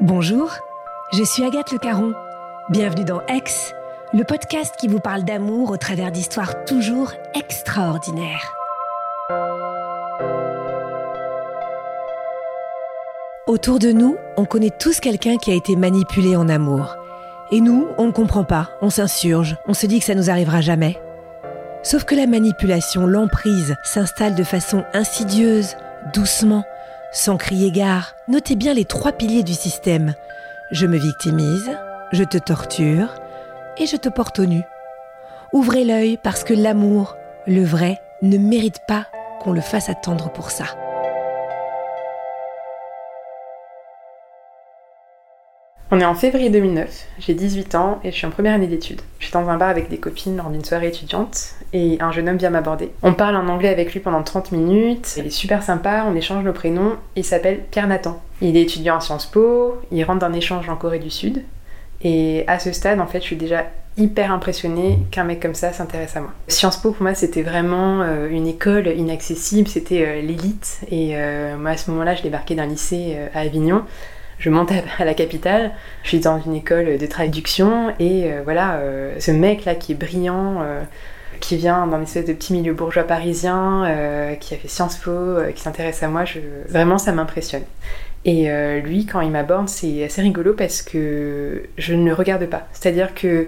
Bonjour, je suis Agathe Le Caron. Bienvenue dans Ex, le podcast qui vous parle d'amour au travers d'histoires toujours extraordinaires. Autour de nous, on connaît tous quelqu'un qui a été manipulé en amour. Et nous, on ne comprend pas, on s'insurge, on se dit que ça nous arrivera jamais. Sauf que la manipulation, l'emprise, s'installe de façon insidieuse, doucement, sans crier gare. Notez bien les trois piliers du système. Je me victimise, je te torture et je te porte au nu. Ouvrez l'œil parce que l'amour, le vrai, ne mérite pas qu'on le fasse attendre pour ça. On est en février 2009, j'ai 18 ans et je suis en première année d'études. Je suis dans un bar avec des copines lors d'une soirée étudiante et un jeune homme vient m'aborder. On parle en anglais avec lui pendant 30 minutes, il est super sympa, on échange nos prénoms, il s'appelle Pierre Nathan. Il est étudiant à Sciences Po, il rentre d'un échange en Corée du Sud et à ce stade en fait je suis déjà hyper impressionnée qu'un mec comme ça s'intéresse à moi. Sciences Po pour moi c'était vraiment euh, une école inaccessible, c'était euh, l'élite et euh, moi à ce moment-là je débarquais d'un lycée à Avignon je monte à la capitale, je suis dans une école de traduction et euh, voilà, euh, ce mec là qui est brillant, euh, qui vient d'un espèce de petit milieu bourgeois parisien, qui a fait Sciences Po, qui s'intéresse à moi, je... vraiment ça m'impressionne. Et lui, quand il m'aborde, c'est assez rigolo parce que je ne le regarde pas. C'est-à-dire que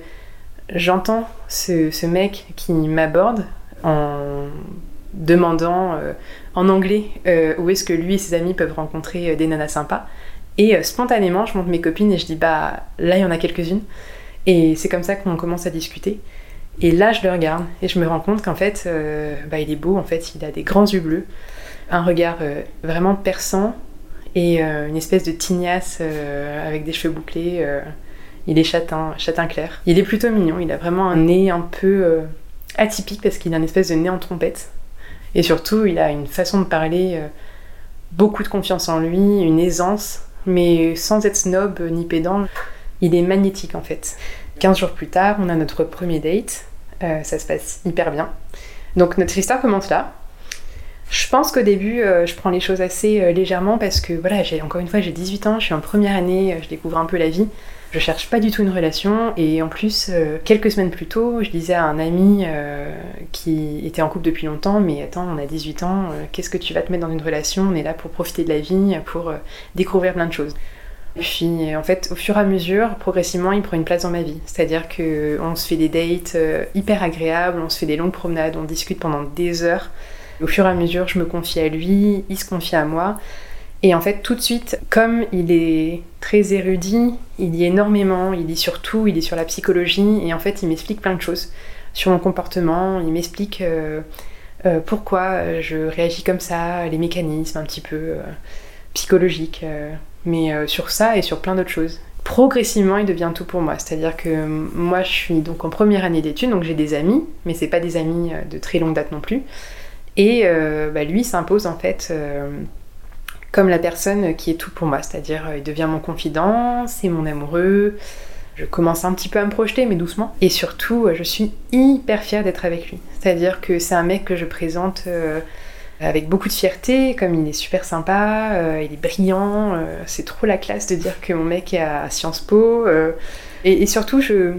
j'entends ce, ce, mec qui m'aborde en demandant en anglais où est-ce que lui et ses amis peuvent rencontrer des nanas sympas. Et euh, spontanément, je monte mes copines et je dis bah là il y en a quelques-unes. Et c'est comme ça qu'on commence à discuter. Et là je le regarde et je me rends compte qu'en fait euh, bah, il est beau, en fait il a des grands yeux bleus, un regard euh, vraiment perçant et une espèce de tignasse avec des cheveux bouclés. il est châtain, châtain clair. Il est plutôt mignon, il a vraiment un nez un peu atypique parce qu'il a une espèce de nez en trompette. Et surtout il a une façon de parler, beaucoup de confiance en lui, une aisance mais sans être snob ni pédant, il est magnétique en fait. 15 jours plus tard, on a notre premier date, euh, ça se passe hyper bien. Donc notre histoire commence là. Je pense qu'au début, euh, je prends les choses assez euh, légèrement parce que voilà, j'ai encore une fois, j'ai 18 ans, je suis en première année, je découvre un peu la vie. Je cherche pas du tout une relation et en plus, quelques semaines plus tôt, je disais à un ami qui était en couple depuis longtemps, mais attends, on a 18 ans, qu'est-ce que tu vas te mettre dans une relation? On est là pour profiter de la vie, pour découvrir plein de choses. Puis en fait, au fur et à mesure, progressivement, il prend une place dans ma vie. C'est-à-dire qu'on se fait des dates hyper agréables, on se fait des longues promenades, on discute pendant des heures. Au fur et à mesure, je me confie à lui, il se confie à moi. Et en fait, tout de suite, comme il est très érudit, il lit énormément, il lit sur tout, il lit sur la psychologie, et en fait, il m'explique plein de choses sur mon comportement, il m'explique euh, euh, pourquoi je réagis comme ça, les mécanismes un petit peu euh, psychologiques, mais sur ça et sur plein d'autres choses. progressivement, il devient tout pour moi. C'est-à-dire que moi, je suis donc en première année d'études, donc j'ai des amis, mais c'est pas des amis de très longue date non plus. Et bah, lui s'impose en fait comme la personne qui est tout pour moi. C'est-à-dire, il devient mon confident, c'est mon amoureux. Je commence un petit peu à me projeter, mais doucement. Et surtout, je suis hyper fière d'être avec lui. C'est-à-dire que c'est un mec que je présente avec beaucoup de fierté, comme il est super sympa, euh, il est brillant, euh, c'est trop la classe de dire que mon mec est à Sciences Po. Euh, et, surtout, je,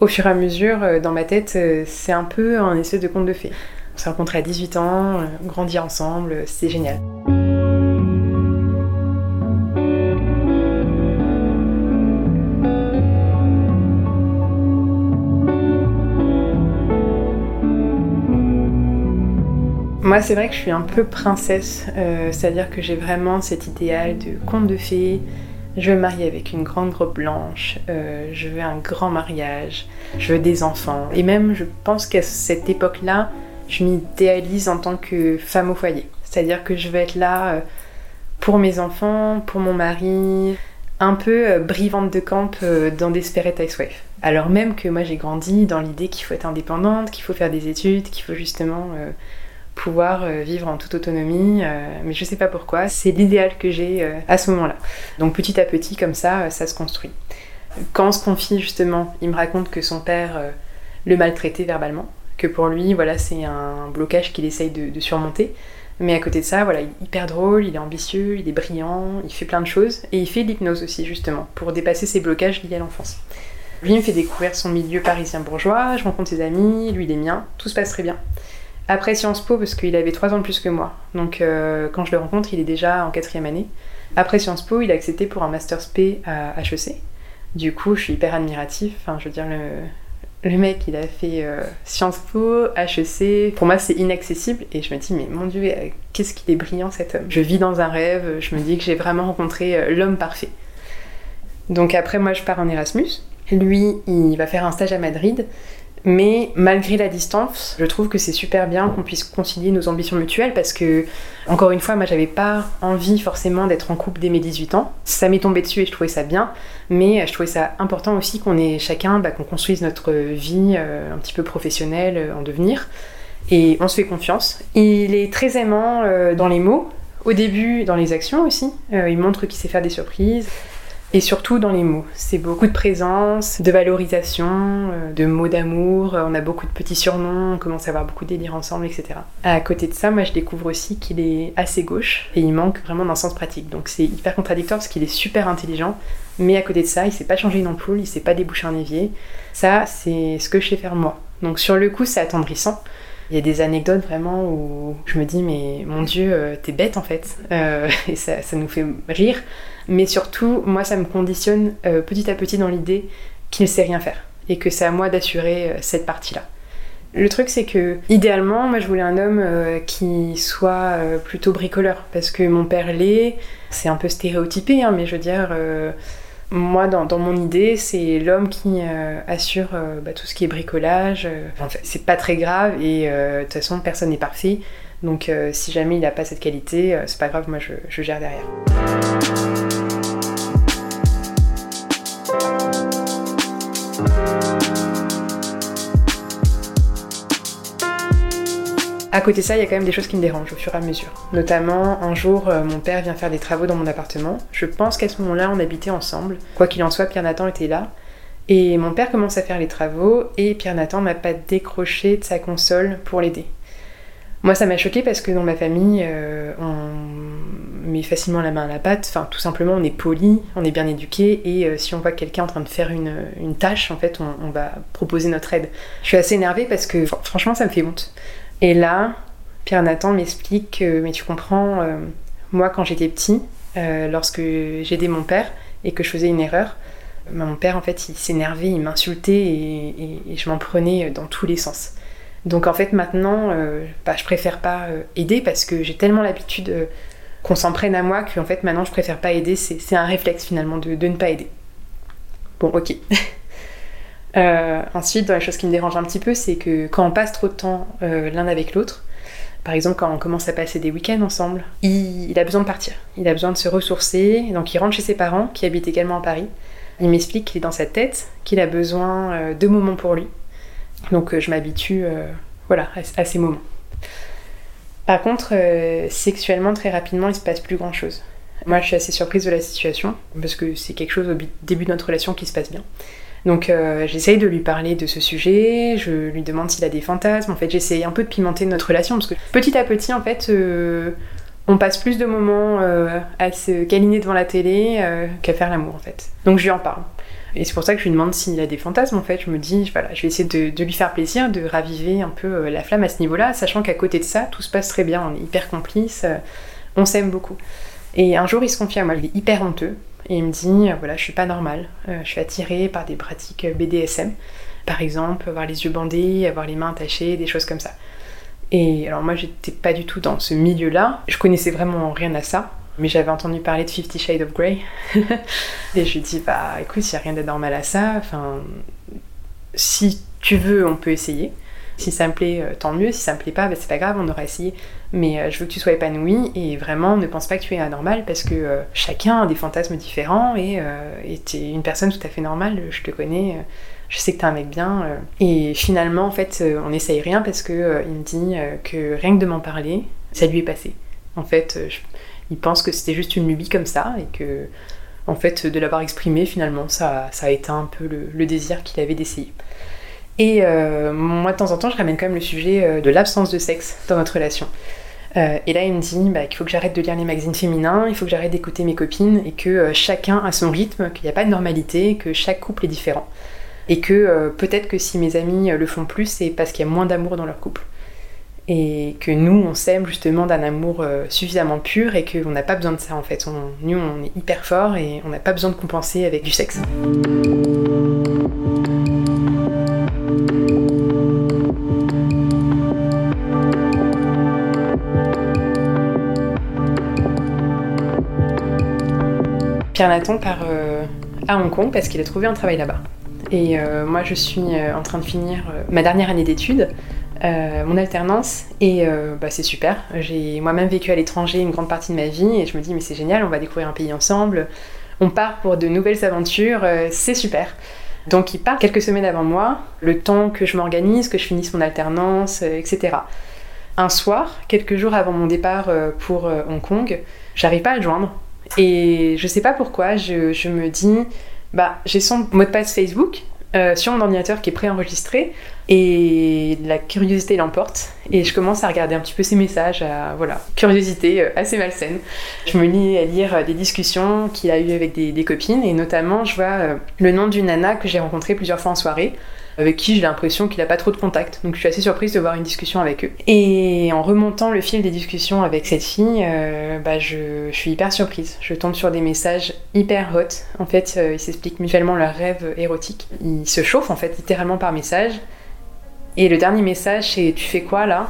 au fur et à mesure, dans ma tête, c'est un peu un essai de conte de fées. On s'est rencontrés à 18 ans, grandi ensemble, c'est génial. Moi, c'est vrai que je suis un peu princesse, euh, c'est-à-dire que j'ai vraiment cet idéal de conte de fées. Je veux marier avec une grande robe blanche, euh, je veux un grand mariage, je veux des enfants. Et même, je pense qu'à cette époque-là, je m'idéalise en tant que femme au foyer. C'est-à-dire que je veux être là euh, pour mes enfants, pour mon mari, un peu brivante de camp dans Desperate Housewives. Alors même que moi j'ai grandi dans l'idée qu'il faut être indépendante, qu'il faut faire des études, qu'il faut justement pouvoir euh, vivre en toute autonomie, euh, mais je sais pas pourquoi, c'est l'idéal que j'ai euh, à ce moment-là. Donc petit à petit, comme ça, ça se construit. Quand on se confie justement, il me raconte que son père le maltraitait verbalement, que pour lui, voilà, c'est un blocage qu'il essaye de, surmonter. Mais à côté de ça, voilà, il est hyper drôle, il est ambitieux, il est brillant, il fait plein de choses, et il fait de l'hypnose aussi, justement, pour dépasser ses blocages liés à l'enfance. Lui me fait découvrir son milieu parisien bourgeois, je rencontre ses amis, lui les miens, tout se passe très bien. Après Sciences Po, parce qu'il avait 3 ans de plus que moi. Donc euh, quand je le rencontre, il est déjà en quatrième année. Après Sciences Po, il a accepté pour un Master's P à HEC. Du coup, je suis hyper admiratif. Enfin, je veux dire, le, mec, il a fait euh, Sciences Po, HEC. Pour moi, c'est inaccessible. Et je me dis, mais mon Dieu, euh, qu'est-ce qu'il est brillant cet homme. Je vis dans un rêve. Je me dis que j'ai vraiment rencontré l'homme parfait. Donc après, moi, je pars en Erasmus. Lui, il va faire un stage à Madrid. Mais malgré la distance, je trouve que c'est super bien qu'on puisse concilier nos ambitions mutuelles parce que, encore une fois, moi j'avais pas envie forcément d'être en couple dès mes 18 ans. Ça m'est tombé dessus et je trouvais ça bien, mais je trouvais ça important aussi qu'on ait chacun, bah, qu'on construise notre vie euh, un petit peu professionnelle euh, en devenir. Et on se fait confiance. Il est très aimant euh, dans les mots, au début dans les actions aussi. il montre qu'il sait faire des surprises et surtout dans les mots. C'est beaucoup de présence, de valorisation, euh, de mots d'amour, on a beaucoup de petits surnoms, on commence à avoir beaucoup de délire ensemble, etc. À côté de ça, moi je découvre aussi qu'il est assez gauche et il manque vraiment d'un sens pratique. Donc c'est hyper contradictoire parce qu'il est super intelligent, mais à côté de ça, il sait pas changer une ampoule, il sait pas déboucher un évier. Ça, c'est ce que je sais faire moi. Donc sur le coup, c'est attendrissant. Il y a des anecdotes vraiment où je me dis mais mon dieu euh, t'es bête en fait euh, et ça, ça, nous fait rire mais surtout, moi, ça me conditionne euh, petit à petit dans l'idée qu'il ne sait rien faire et que c'est à moi d'assurer euh, cette partie-là. Le truc, c'est que, idéalement, moi, je voulais un homme euh, qui soit plutôt bricoleur, parce que mon père l'est, c'est un peu stéréotypé, hein, mais je veux dire, moi, dans, mon idée, c'est l'homme qui assure bah, tout ce qui est bricolage. En fait, c'est pas très grave, et de toute façon, personne n'est parfait. Donc, si jamais il n'a pas cette qualité, c'est pas grave, moi, je gère derrière. À côté de ça, il y a quand même des choses qui me dérangent au fur et à mesure. Notamment, un jour, euh, mon père vient faire des travaux dans mon appartement. Je pense qu'à ce moment-là, on habitait ensemble. Quoi qu'il en soit, Pierre Nathan était là. Et mon père commence à faire les travaux et Pierre Nathan m'a pas décroché de sa console pour l'aider. Moi, ça m'a choqué parce que dans ma famille, euh, on met facilement la main à la pâte. Enfin, tout simplement, on est poli, on est bien éduqué, et euh, si on voit quelqu'un en train de faire une, une tâche, en fait, on, on, va proposer notre aide. Je suis assez énervée parce que, franchement, ça me fait honte. Et là, Pierre Nathan m'explique que, mais tu comprends, euh, moi quand j'étais petit, euh, lorsque j'aidais mon père et que je faisais une erreur, bah, mon père en fait il s'énervait, il m'insultait et, je m'en prenais dans tous les sens. Donc en fait maintenant, euh, bah, je préfère pas aider parce que j'ai tellement l'habitude qu'on s'en prenne à moi qu'en fait maintenant je préfère pas aider, c'est un réflexe finalement de, de ne pas aider. Bon ok. Euh, ensuite, dans les choses qui me dérangent un petit peu, c'est que quand on passe trop de temps euh, l'un avec l'autre, par exemple quand on commence à passer des week-ends ensemble, il, a besoin de partir, il a besoin de se ressourcer, donc il rentre chez ses parents qui habitent également à Paris. Il m'explique qu'il est dans sa tête, qu'il a besoin euh, de moments pour lui. Donc je m'habitue voilà, à, ces moments. Par contre, sexuellement, très rapidement, il se passe plus grand chose. Moi, je suis assez surprise de la situation, parce que c'est quelque chose au début de notre relation qui se passe bien. Donc euh, j'essaye de lui parler de ce sujet, je lui demande s'il a des fantasmes, en fait j'essaye un peu de pimenter notre relation, parce que petit à petit en fait euh, on passe plus de moments euh, à se câliner devant la télé qu'à faire l'amour en fait. Donc je lui en parle. Et c'est pour ça que je lui demande s'il a des fantasmes en fait, je me dis voilà, je vais essayer de, de lui faire plaisir, de raviver un peu la flamme à ce niveau-là, sachant qu'à côté de ça tout se passe très bien, on est hyper complices, on s'aime beaucoup. Et un jour, il se confie à moi, il est hyper honteux. Et il me dit, euh, voilà, je suis pas normale, euh, je suis attirée par des pratiques BDSM. Par exemple, avoir les yeux bandés, avoir les mains attachées, des choses comme ça. Et alors moi, j'étais pas du tout dans ce milieu-là. Je connaissais vraiment rien à ça. Mais j'avais entendu parler de Fifty Shades of Grey. et je lui dis, bah écoute, il n'y a rien d'anormal à ça. Enfin, si tu veux, on peut essayer. Si ça me plaît, euh, tant mieux. Si ça me plaît pas, bah, c'est pas grave, on aura essayé. Mais euh, je veux que tu sois épanoui et vraiment ne pense pas que tu es anormal parce que euh, chacun a des fantasmes différents et tu es une personne tout à fait normale. Je te connais, je sais que tu es un mec bien. Et finalement, en fait, on n'essaye rien parce que il me dit que rien que de m'en parler, ça lui est passé. En fait, il pense que c'était juste une lubie comme ça et que en fait, de l'avoir exprimé, finalement, ça a éteint un peu le désir qu'il avait d'essayer. Et euh, moi, de temps en temps, je ramène quand même le sujet euh, de l'absence de sexe dans notre relation. Euh, et là, il me dit bah, qu'il faut que j'arrête de lire les magazines féminins, il faut que j'arrête d'écouter mes copines, et que chacun a son rythme, qu'il n'y a pas de normalité, que chaque couple est différent. Et que peut-être que si mes amis le font plus, c'est parce qu'il y a moins d'amour dans leur couple. Et que nous, on s'aime justement d'un amour suffisamment pur et qu'on n'a pas besoin de ça en fait. nous, on est hyper fort et on n'a pas besoin de compenser avec du sexe. Nathan part euh, à Hong Kong parce qu'il a trouvé un travail là-bas. Et euh, moi, je suis euh, en train de finir ma dernière année d'études, mon alternance, et bah, c'est super. J'ai moi-même vécu à l'étranger une grande partie de ma vie, et je me dis, mais c'est génial, on va découvrir un pays ensemble, on part pour de nouvelles aventures, c'est super. Donc il part quelques semaines avant moi, le temps que je m'organise, que je finisse mon alternance, etc. Un soir, quelques jours avant mon départ pour Hong Kong, j'arrive pas à le joindre. Et je sais pas pourquoi, je, me dis, bah, j'ai son mot de passe Facebook euh, sur mon ordinateur qui est préenregistré et la curiosité l'emporte et je commence à regarder un petit peu ses messages, à, voilà, curiosité euh, assez malsaine. Je me lis à lire des discussions qu'il a eues avec des, des, copines et notamment je vois euh, le nom d'une nana que j'ai rencontrée plusieurs fois en soirée avec qui j'ai l'impression qu'il n'a pas trop de contact. Donc je suis assez surprise de voir une discussion avec eux. Et en remontant le fil des discussions avec cette fille, euh, bah je, suis hyper surprise. Je tombe sur des messages hyper hot. En fait, euh, ils s'expliquent mutuellement leurs rêves érotiques. Ils se chauffent en fait littéralement par message. Et le dernier message c'est Tu fais quoi là?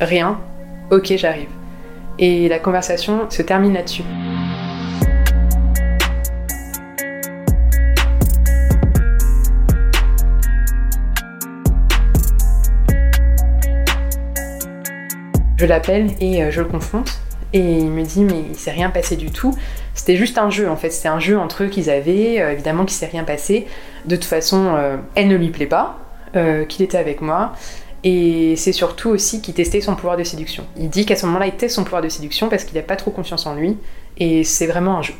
Rien. Ok, j'arrive. Et la conversation se termine là-dessus. Je l'appelle et euh, je le confronte. Et il me dit mais il s'est rien passé du tout. C'était juste un jeu en fait. C'était un jeu entre eux qu'ils avaient. Euh, évidemment qu'il s'est rien passé. De toute façon, euh, elle ne lui plaît pas. qu'il était avec moi. Et c'est surtout aussi qu'il testait son pouvoir de séduction. Il dit qu'à ce moment-là, il teste son pouvoir de séduction parce qu'il n'a pas trop confiance en lui. Et c'est vraiment un jeu.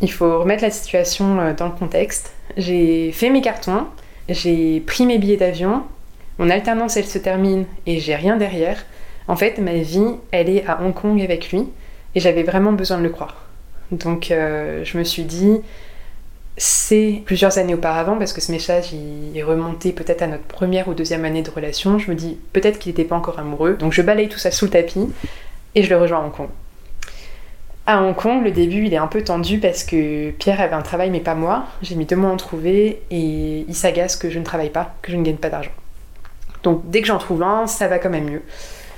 Il faut remettre la situation dans le contexte. J'ai fait mes cartons. J'ai pris mes billets d'avion. Mon alternance, elle se termine et j'ai rien derrière. En fait, ma vie, elle est à Hong Kong avec lui, et j'avais vraiment besoin de le croire. Donc euh, je me suis dit, c'est plusieurs années auparavant, parce que ce message il est remonté peut-être à notre première ou deuxième année de relation, je me dis peut-être qu'il n'était pas encore amoureux, donc je balaye tout ça sous le tapis, et je le rejoins à Hong Kong. À Hong Kong, le début il est un peu tendu parce que Pierre avait un travail mais pas moi. J'ai mis deux mois à en trouver et il s'agace que je ne travaille pas, que je ne gagne pas d'argent. Donc dès que j'en trouve un, ça va quand même mieux.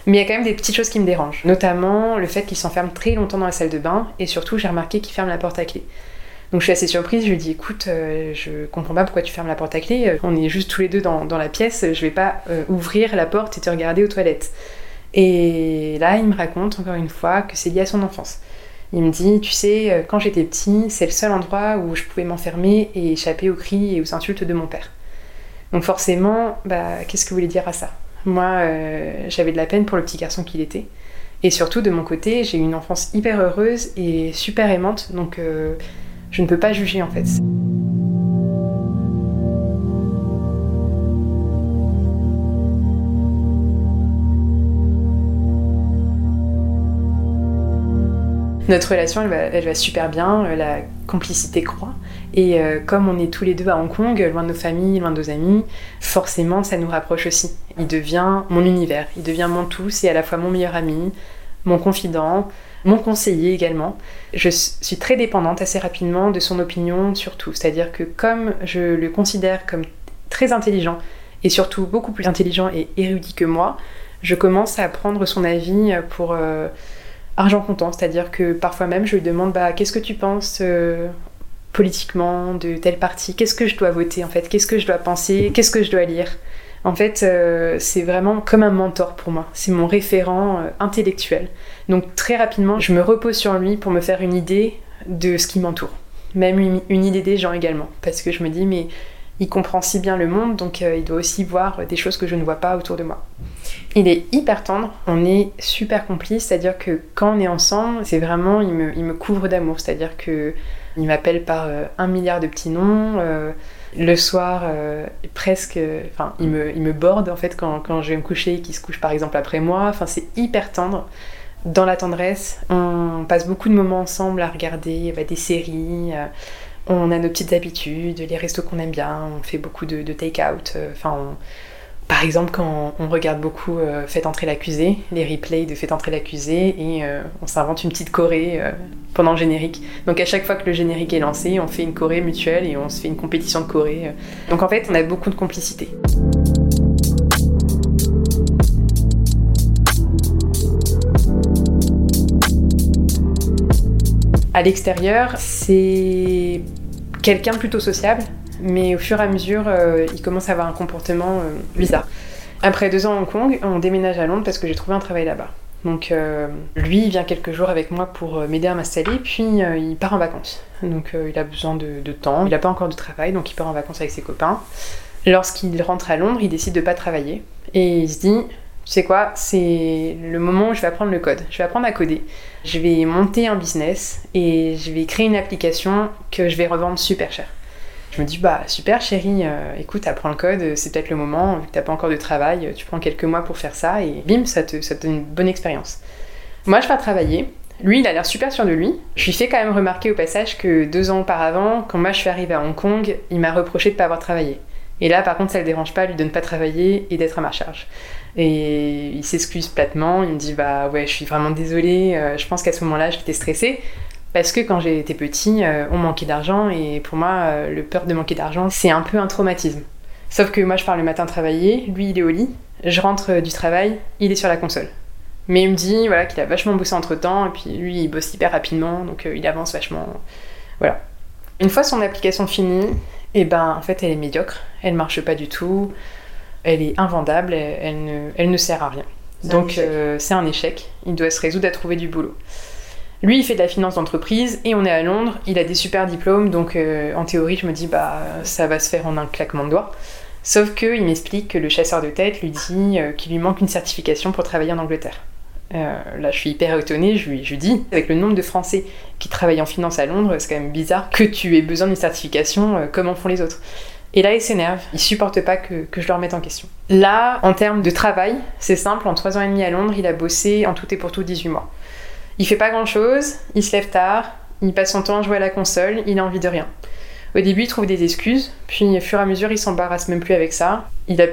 Mais il y a quand même des petites choses qui me dérangent, notamment le fait qu'il s'enferme très longtemps dans la salle de bain, et surtout j'ai remarqué qu'il ferme la porte à clé. Donc je suis assez surprise, je lui dis écoute, euh, je comprends pas pourquoi tu fermes la porte à clé, euh, on est juste tous les deux dans, la pièce, je vais pas euh, ouvrir la porte et te regarder aux toilettes. Et là il me raconte encore une fois que c'est lié à son enfance. Il me dit, tu sais, quand j'étais petit, c'est le seul endroit où je pouvais m'enfermer et échapper aux cris et aux insultes de mon père. Donc forcément, bah, qu'est-ce que vous voulez dire à ça? Moi, euh, j'avais de la peine pour le petit garçon qu'il était. Et surtout, de mon côté, j'ai eu une enfance hyper heureuse et super aimante, donc euh, je ne peux pas juger en fait. Notre relation, elle va, super bien, euh, la complicité croît. Et euh, comme on est tous les deux à Hong Kong, loin de nos familles, loin de nos amis, forcément, ça nous rapproche aussi. Il devient mon univers, il devient mon tout, c'est à la fois mon meilleur ami, mon confident, mon conseiller également. Je suis très dépendante assez rapidement de son opinion sur tout. C'est-à-dire que comme je le considère comme très intelligent, et surtout beaucoup plus intelligent et érudit que moi, je commence à prendre son avis pour... Euh, argent comptant, c'est-à-dire que parfois même je lui demande bah, qu'est-ce que tu penses euh, politiquement de tel parti, qu'est-ce que je dois voter en fait, qu'est-ce que je dois penser, qu'est-ce que je dois lire. En fait, euh, c'est vraiment comme un mentor pour moi, c'est mon référent euh, intellectuel. Donc très rapidement, je me repose sur lui pour me faire une idée de ce qui m'entoure, même une, idée des gens également, parce que je me dis mais il comprend si bien le monde, donc il doit aussi voir des choses que je ne vois pas autour de moi. Il est hyper tendre, on est super complices, c'est-à-dire que quand on est ensemble, c'est vraiment, il me, couvre d'amour, c'est-à-dire que il m'appelle par euh, un milliard de petits noms. Euh, le soir, euh, presque, enfin, il me, il me borde en fait quand, quand je vais me coucher, qu'il se couche par exemple après moi. Enfin, c'est hyper tendre. Dans la tendresse, on passe beaucoup de moments ensemble à regarder bah, des séries. on a nos petites habitudes, les restos qu'on aime bien. On fait beaucoup de, de take-out. Enfin, par exemple, quand on regarde beaucoup euh, Faites entrer l'accusé, les replays de Faites entrer l'accusé, et euh, on s'invente une petite choré euh, pendant le générique. Donc à chaque fois que le générique est lancé, on fait une choré mutuelle et on se fait une compétition de choré. Donc en fait, on a beaucoup de complicité. À l'extérieur, c'est quelqu'un plutôt sociable, mais au fur et à mesure, euh, il commence à avoir un comportement euh, bizarre. Après deux ans à Hong Kong, on déménage à Londres parce que j'ai trouvé un travail là-bas. Donc euh, lui, il vient quelques jours avec moi pour m'aider à m'installer, puis il part en vacances. Donc il a besoin de, temps, il n'a pas encore de travail, donc il part en vacances avec ses copains. Lorsqu'il rentre à Londres, il décide de pas travailler et il se dit, tu sais quoi, c'est le moment où je vais apprendre le code, je vais apprendre à coder. Je vais monter un business et je vais créer une application que je vais revendre super cher. Je me dis, bah super chérie, euh, écoute, apprends le code, c'est peut-être le moment, vu que t'as pas encore de travail, tu prends quelques mois pour faire ça et bim, ça te, ça donne une bonne expérience. Moi, je vais travailler. Lui, il a l'air super sûr de lui. Je lui fais quand même remarquer au passage que deux ans auparavant, quand moi je suis arrivée à Hong Kong, il m'a reproché de pas avoir travaillé. Et là, par contre, ça le dérange pas, lui de ne pas travailler et d'être à ma charge. Et il s'excuse platement, il me dit Bah ouais, je suis vraiment désolée, euh, je pense qu'à ce moment-là, j'étais stressée. Parce que quand j'étais petit, euh, on manquait d'argent et pour moi, euh, le peur de manquer d'argent, c'est un peu un traumatisme. Sauf que moi, je pars le matin travailler, lui, il est au lit, je rentre euh, du travail, il est sur la console. Mais il me dit voilà, qu'il a vachement bossé entre temps, et puis lui, il bosse hyper rapidement, donc il avance vachement. Voilà. Une fois son application finie, et eh ben en fait, elle est médiocre, elle marche pas du tout, elle est invendable, elle, ne, elle ne, sert à rien. Donc c'est un échec, il doit se résoudre à trouver du boulot. Lui, il fait de la finance d'entreprise et on est à Londres. Il a des super diplômes, donc euh, en théorie, je me dis, bah, ça va se faire en un claquement de doigts. Sauf qu'il m'explique que le chasseur de tête lui dit euh, qu'il lui manque une certification pour travailler en Angleterre. Euh, là, je suis hyper étonnée, je lui, dis, avec le nombre de Français qui travaillent en finance à Londres, c'est quand même bizarre que tu aies besoin d'une certification comme en font les autres. Et là, il s'énerve, il supporte pas que, que, je le remette en question. Là, en termes de travail, c'est simple, en 3 ans et demi à Londres, il a bossé en tout et pour tout 18 mois. Il fait pas grand chose, il se lève tard, il passe son temps à jouer à la console, il a envie de rien. Au début, il trouve des excuses, puis au fur et à mesure, il s'embarrasse même plus avec ça. Il a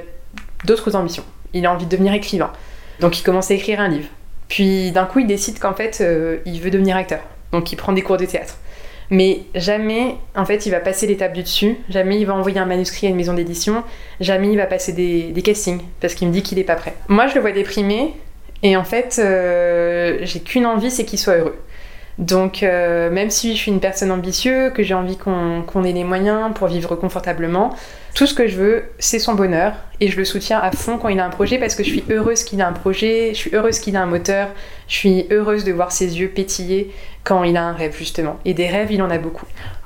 d'autres ambitions. Il a envie de devenir écrivain. Donc il commence à écrire un livre. Puis d'un coup, il décide qu'en fait, euh, il veut devenir acteur. Donc il prend des cours de théâtre. Mais jamais, en fait, il va passer l'étape du dessus. Jamais il va envoyer un manuscrit à une maison d'édition. Jamais il va passer des, des castings parce qu'il me dit qu'il n'est pas prêt. Moi, je le vois déprimé et en fait, euh, j'ai qu'une envie, c'est qu'il soit heureux. Donc, euh, même si je suis une personne ambitieuse, que j'ai envie qu'on ait les moyens pour vivre confortablement, tout ce que je veux, c'est son bonheur. Et je le soutiens à fond quand il a un projet parce que je suis heureuse qu'il a un projet, je suis heureuse qu'il a un moteur, je suis heureuse de voir ses yeux pétiller quand il a un rêve, justement. Et des rêves, il en a beaucoup.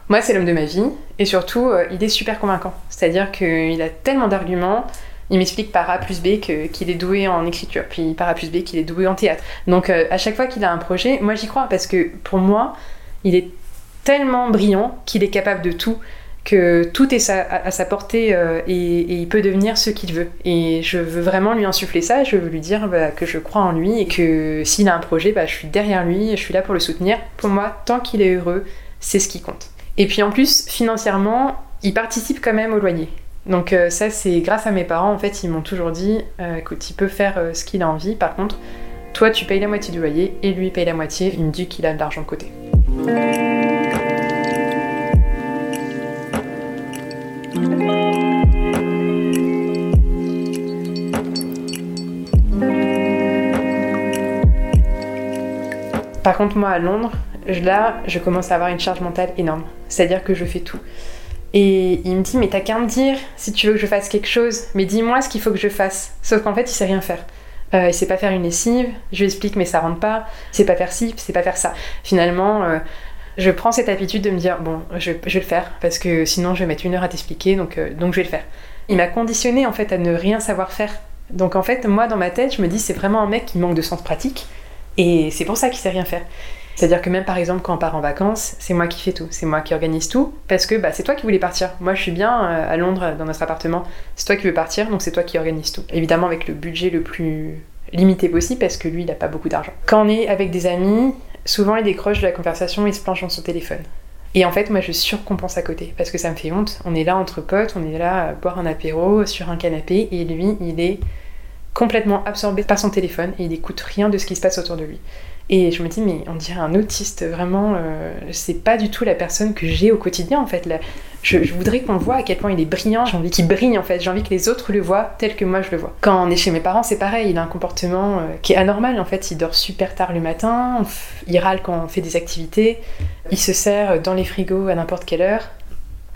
Moi, c'est l'homme de ma vie. Et surtout, euh, il est super convaincant. C'est-à-dire qu'il a tellement d'arguments. Il m'explique par A plus B qu'il est doué en écriture, puis par A plus B qu'il est doué en théâtre. Donc euh, à chaque fois qu'il a un projet, moi j'y crois parce que pour moi, il est tellement brillant qu'il est capable de tout, que tout est à, sa portée euh, et, il peut devenir ce qu'il veut. Et je veux vraiment lui insuffler ça, je veux lui dire bah, que je crois en lui et que s'il a un projet, bah, je suis derrière lui, je suis là pour le soutenir. Pour moi, tant qu'il est heureux, c'est ce qui compte. Et puis en plus, financièrement, il participe quand même au loyer. Donc euh, ça, c'est grâce à mes parents, en fait, ils m'ont toujours dit, euh, écoute, il peut faire euh, ce qu'il a envie. Par contre, toi, tu payes la moitié du loyer et lui paye la moitié. Il me dit qu'il a de l'argent de côté. Par contre, moi, à Londres, là, je commence à avoir une charge mentale énorme. C'est-à-dire que je fais tout. Et il me dit, mais t'as qu'à me dire si tu veux que je fasse quelque chose, mais dis-moi ce qu'il faut que je fasse. Sauf qu'en fait, il sait rien faire. Euh, il sait pas faire une lessive, je lui explique, mais ça rentre pas. Il sait pas faire ci, il sait pas faire ça. Finalement, euh, je prends cette habitude de me dire, bon, je, vais le faire, parce que sinon je vais mettre une heure à t'expliquer, donc, euh, donc je vais le faire. Il m'a conditionné en fait à ne rien savoir faire. Donc en fait, moi dans ma tête, je me dis, c'est vraiment un mec qui manque de sens pratique, et c'est pour ça qu'il sait rien faire. C'est-à-dire que même par exemple quand on part en vacances, c'est moi qui fais tout, c'est moi qui organise tout, parce que bah, c'est toi qui voulais partir. Moi je suis bien euh, à Londres dans notre appartement, c'est toi qui veux partir, donc c'est toi qui organise tout. Évidemment avec le budget le plus limité possible, parce que lui il n'a pas beaucoup d'argent. Quand on est avec des amis, souvent il décroche de la conversation, il se planche dans son téléphone. Et en fait, moi, je surcompense à côté parce que ça me fait honte. On est là entre potes, on est là à boire un apéro sur un canapé et lui, il est complètement absorbé par son téléphone et il écoute rien de ce qui se passe autour de lui. Et je me dis, mais on dirait un autiste, vraiment, euh, c'est pas du tout la personne que j'ai au quotidien en fait. Là, je, voudrais qu'on voit à quel point il est brillant, j'ai envie qu'il brille en fait, j'ai envie que les autres le voient tel que moi je le vois. Quand on est chez mes parents, c'est pareil, il a un comportement euh, qui est anormal en fait, il dort super tard le matin, il râle quand on fait des activités, il se sert dans les frigos à n'importe quelle heure.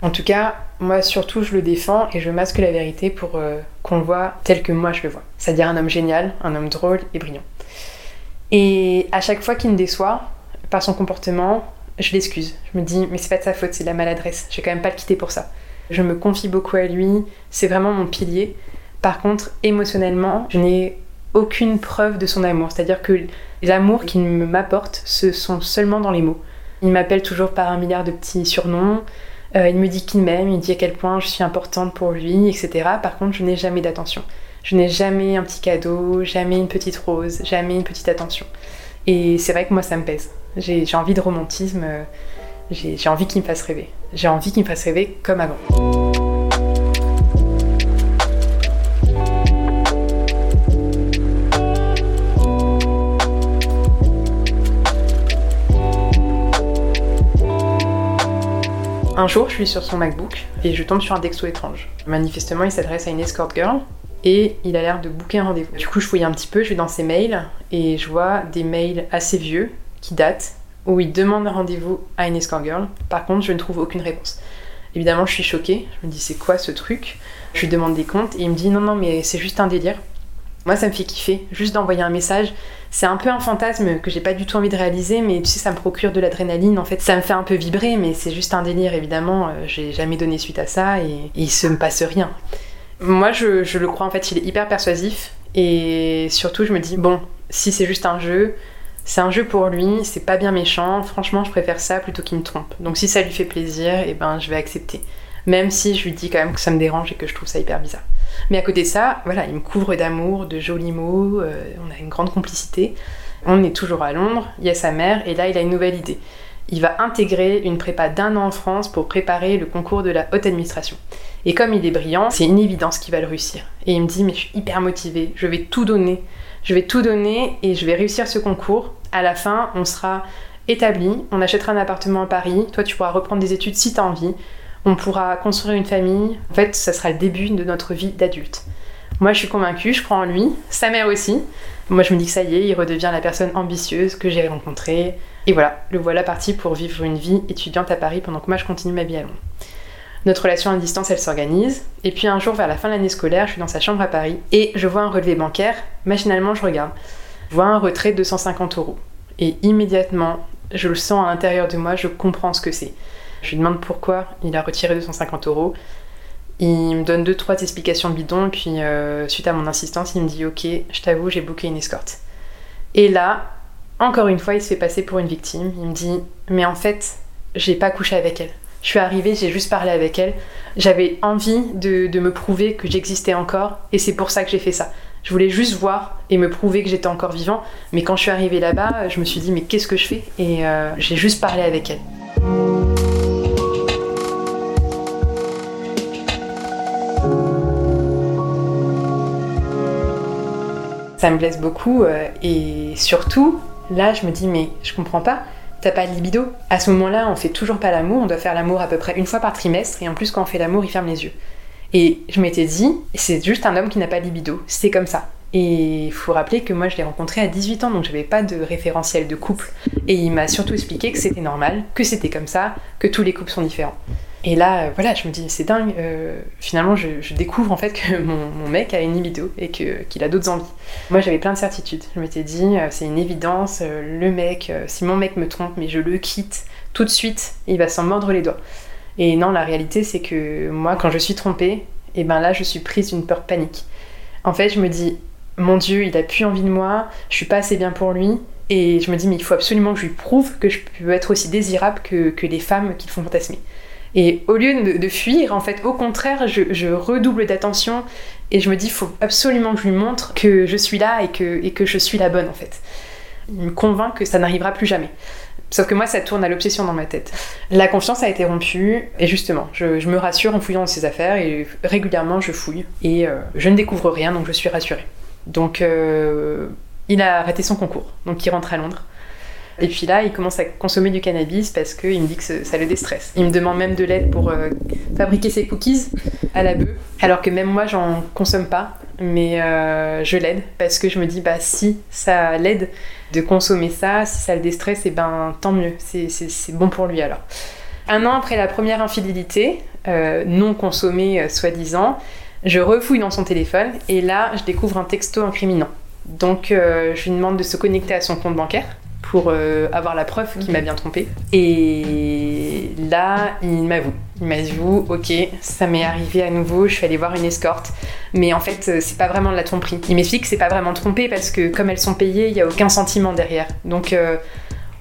En tout cas, moi surtout je le défends et je masque la vérité pour euh, qu'on le voit tel que moi je le vois. C'est-à-dire un homme génial, un homme drôle et brillant. Et à chaque fois qu'il me déçoit par son comportement, je l'excuse. Je me dis, mais c'est pas de sa faute, c'est de la maladresse. Je vais quand même pas le quitter pour ça. Je me confie beaucoup à lui, c'est vraiment mon pilier. Par contre, émotionnellement, je n'ai aucune preuve de son amour. C'est-à-dire que l'amour qu'il m'apporte, ce sont seulement dans les mots. Il m'appelle toujours par un milliard de petits surnoms. Euh, il me dit qu'il m'aime, il dit à quel point je suis importante pour lui, etc. Par contre, je n'ai jamais d'attention. Je n'ai jamais un petit cadeau, jamais une petite rose, jamais une petite attention. Et c'est vrai que moi, ça me pèse. J'ai envie de romantisme, euh, j'ai envie qu'il me fasse rêver. J'ai envie qu'il me fasse rêver comme avant. Un jour, je suis sur son MacBook et je tombe sur un texto étrange. Manifestement, il s'adresse à une escort girl et il a l'air de booker un rendez-vous. Du coup, je fouille un petit peu, je vais dans ses mails et je vois des mails assez vieux qui datent où il demande un rendez-vous à une escort. Par contre, je ne trouve aucune réponse. Évidemment, je suis choquée. Je me dis, c'est quoi ce truc? Je lui demande des comptes et il me dit, non, non, mais c'est juste un délire. Moi, ça me fait kiffer, juste d'envoyer un message. C'est un peu un fantasme que j'ai pas du tout envie de réaliser, mais tu sais, ça me procure de l'adrénaline. En fait, ça me fait un peu vibrer, mais c'est juste un délire, évidemment. Euh, j'ai jamais donné suite à ça et, et il se me passe rien. Moi, je, le crois, en fait, il est hyper persuasif. Et surtout, je me dis, bon, si c'est juste un jeu, c'est un jeu pour lui, c'est pas bien méchant. Franchement, je préfère ça plutôt qu'il me trompe. Donc, si ça lui fait plaisir, et eh ben, je vais accepter. Même si je lui dis quand même que ça me dérange et que je trouve ça hyper bizarre. Mais à côté de ça, voilà, il me couvre d'amour, de jolis mots, euh, on a une grande complicité. On est toujours à Londres, il y a sa mère, et là, il a une nouvelle idée. Il va intégrer une prépa d'un an en France pour préparer le concours de la haute administration. Et comme il est brillant, c'est une évidence qu'il va le réussir. Et il me dit, mais je suis hyper motivée, je vais tout donner. Je vais tout donner et je vais réussir ce concours. À la fin, on sera établi, on achètera un appartement à Paris, toi tu pourras reprendre des études si tu as envie, on pourra construire une famille. En fait, ça sera le début de notre vie d'adulte. Moi, je suis convaincue, je crois en lui, sa mère aussi. Moi, je me dis que ça y est, il redevient la personne ambitieuse que j'ai rencontrée. Et voilà, le voilà parti pour vivre une vie étudiante à Paris pendant que moi, je continue ma vie à Londres. Notre relation à distance, elle s'organise. Et puis un jour, vers la fin de l'année scolaire, je suis dans sa chambre à Paris et je vois un relevé bancaire. Machinalement, je regarde. Je vois un retrait de 250 euros. Et immédiatement, je le sens à l'intérieur de moi, je comprends ce que c'est. Je lui demande pourquoi il a retiré 250 euros. Il me donne deux, trois explications bidons, et puis euh, suite à mon insistance, il me dit Ok, je t'avoue, j'ai booké une escorte. Et là, encore une fois, il se fait passer pour une victime. Il me dit Mais en fait, j'ai pas couché avec elle. Je suis arrivée, j'ai juste parlé avec elle. J'avais envie de, de, me prouver que j'existais encore, et c'est pour ça que j'ai fait ça. Je voulais juste voir et me prouver que j'étais encore vivant. Mais quand je suis arrivée là-bas, je me suis dit Mais qu'est-ce que je fais? Et euh, j'ai juste parlé avec elle. Ça me blesse beaucoup euh, et surtout là je me dis mais je comprends pas t'as pas de libido. À ce moment-là on fait toujours pas l'amour on doit faire l'amour à peu près une fois par trimestre et en plus quand on fait l'amour il ferme les yeux. Et je m'étais dit c'est juste un homme qui n'a pas de libido c'est comme ça. Et il faut rappeler que moi je l'ai rencontré à 18 ans donc j'avais pas de référentiel de couple. Et il m'a surtout expliqué que c'était normal que c'était comme ça que tous les couples sont différents et là, euh, voilà, je me dis, c'est dingue. Euh, finalement, je, découvre en fait que mon, mec a une libido et qu'il a d'autres envies. Moi, j'avais plein de certitudes. Je m'étais dit, euh, c'est une évidence, le mec, si mon mec me trompe, mais je le quitte tout de suite, il va s'en mordre les doigts. Et non, la réalité, c'est que moi, quand je suis trompée, et eh ben là, je suis prise d'une peur panique. En fait, je me dis, mon Dieu, il a plus envie de moi, je suis pas assez bien pour lui. Et je me dis, mais il faut absolument que je lui prouve que je peux être aussi désirable que, que les femmes qui le font fantasmer. Et au lieu de, fuir, en fait, au contraire, je, redouble d'attention et je me dis, il faut absolument que je lui montre que je suis là et que, et que je suis la bonne, en fait. Il me convainc que ça n'arrivera plus jamais. Sauf que moi, ça tourne à l'obsession dans ma tête. La confiance a été rompue, et justement, je, me rassure en fouillant ses affaires, et régulièrement, je fouille, et euh, je ne découvre rien, donc je suis rassurée. Donc, euh, il a arrêté son concours, donc il rentre à Londres. Et puis là, il commence à consommer du cannabis parce qu'il me dit que ça le déstresse. Il me demande même de l'aide pour euh, fabriquer ses cookies à la bœuf, alors que même moi, j'en consomme pas. Mais euh, je l'aide parce que je me dis, bah si ça l'aide de consommer ça, si ça le déstresse, et eh ben tant mieux, c'est bon pour lui alors. Un an après la première infidélité, euh, non consommée soi-disant, je refouille dans son téléphone et là, je découvre un texto incriminant. Donc, je lui demande de se connecter à son compte bancaire pour euh, avoir la preuve qu'il m'a bien trompé. Et là, il m'avoue. Il m'avoue, ok, ça m'est arrivé à nouveau, je suis allée voir une escorte. Mais en fait, euh, c'est pas vraiment de la tromperie. Il m'explique que c'est pas vraiment trompé parce que comme elles sont payées, il y a aucun sentiment derrière. Donc, euh,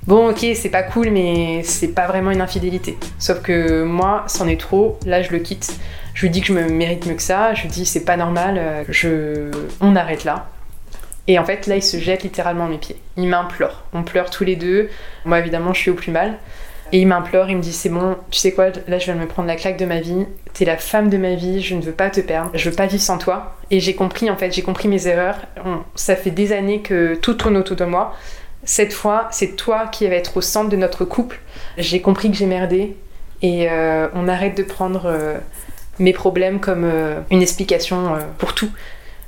bon, ok, c'est pas cool, mais c'est pas vraiment une infidélité. Sauf que moi, c'en est trop, là, je le quitte. Je lui dis que je me mérite mieux que ça, je lui dis c'est pas normal, je... on arrête là. Et en fait, là, il se jette littéralement à mes pieds. Il m'implore. On pleure tous les deux. Moi, évidemment, je suis au plus mal. Et il m'implore, il me dit C'est bon, tu sais quoi, là, je viens de me prendre la claque de ma vie. T'es la femme de ma vie, je ne veux pas te perdre. Je veux pas vivre sans toi. Et j'ai compris, en fait, j'ai compris mes erreurs. ça fait des années que tout tourne autour de moi. Cette fois, c'est toi qui vas être au centre de notre couple. J'ai compris que j'ai merdé. Et euh, on arrête de prendre euh, mes problèmes comme euh, une explication pour tout.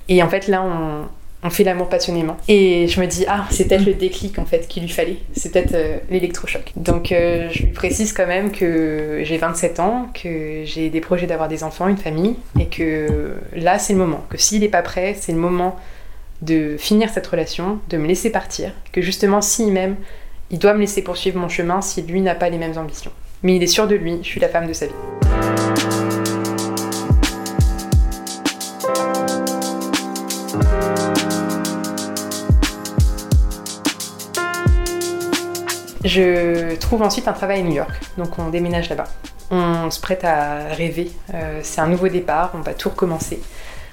Et en fait, là, on, on fait l'amour passionnément. Et je me dis, ah, c'est peut-être le déclic en fait qu'il lui fallait, c'est peut-être euh, l'électrochoc. Donc euh, je lui précise quand même que j'ai 27 ans, que j'ai des projets d'avoir des enfants, une famille, et que là c'est le moment, que s'il n'est pas prêt, c'est le moment de finir cette relation, de me laisser partir, que justement s'il m'aime, il doit me laisser poursuivre mon chemin si lui n'a pas les mêmes ambitions. Mais il est sûr de lui, je suis la femme de sa vie. Je trouve ensuite un travail à New York, donc on déménage là-bas. On se prête à rêver, euh, c'est un nouveau départ, on va tout recommencer.